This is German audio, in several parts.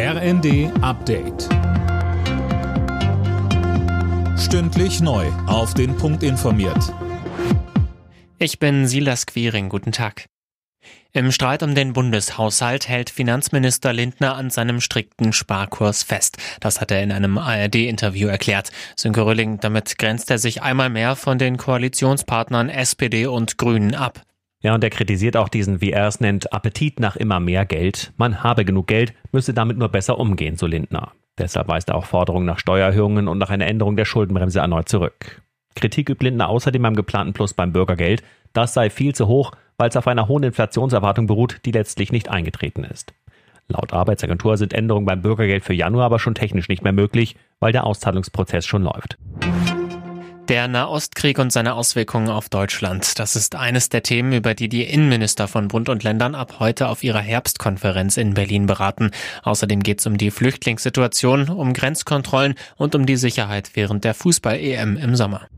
RND Update. Stündlich neu. Auf den Punkt informiert. Ich bin Silas Quiring. Guten Tag. Im Streit um den Bundeshaushalt hält Finanzminister Lindner an seinem strikten Sparkurs fest. Das hat er in einem ARD-Interview erklärt. Sönke Rülling, damit grenzt er sich einmal mehr von den Koalitionspartnern SPD und Grünen ab. Ja, und er kritisiert auch diesen, wie er es nennt, Appetit nach immer mehr Geld. Man habe genug Geld, müsse damit nur besser umgehen, so Lindner. Deshalb weist er auch Forderungen nach Steuererhöhungen und nach einer Änderung der Schuldenbremse erneut zurück. Kritik übt Lindner außerdem am geplanten Plus beim Bürgergeld. Das sei viel zu hoch, weil es auf einer hohen Inflationserwartung beruht, die letztlich nicht eingetreten ist. Laut Arbeitsagentur sind Änderungen beim Bürgergeld für Januar aber schon technisch nicht mehr möglich, weil der Auszahlungsprozess schon läuft. Der Nahostkrieg und seine Auswirkungen auf Deutschland. Das ist eines der Themen, über die die Innenminister von Bund und Ländern ab heute auf ihrer Herbstkonferenz in Berlin beraten. Außerdem geht es um die Flüchtlingssituation, um Grenzkontrollen und um die Sicherheit während der Fußball-EM im Sommer.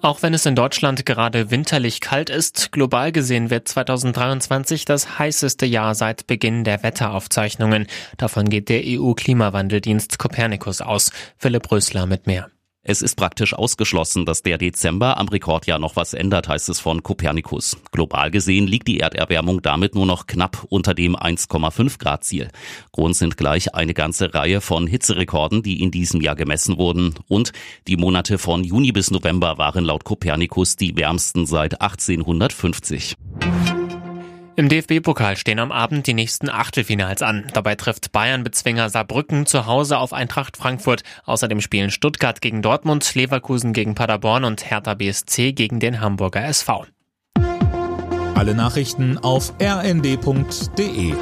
Auch wenn es in Deutschland gerade winterlich kalt ist, global gesehen wird 2023 das heißeste Jahr seit Beginn der Wetteraufzeichnungen. Davon geht der EU-Klimawandeldienst Copernicus aus. Philipp Rösler mit mehr. Es ist praktisch ausgeschlossen, dass der Dezember am Rekordjahr noch was ändert, heißt es von Copernicus. Global gesehen liegt die Erderwärmung damit nur noch knapp unter dem 1,5 Grad Ziel. Grund sind gleich eine ganze Reihe von Hitzerekorden, die in diesem Jahr gemessen wurden. Und die Monate von Juni bis November waren laut Copernicus die wärmsten seit 1850. Im DFB-Pokal stehen am Abend die nächsten Achtelfinals an. Dabei trifft Bayern-Bezwinger Saarbrücken zu Hause auf Eintracht Frankfurt. Außerdem spielen Stuttgart gegen Dortmund, Leverkusen gegen Paderborn und Hertha BSC gegen den Hamburger SV. Alle Nachrichten auf rnd.de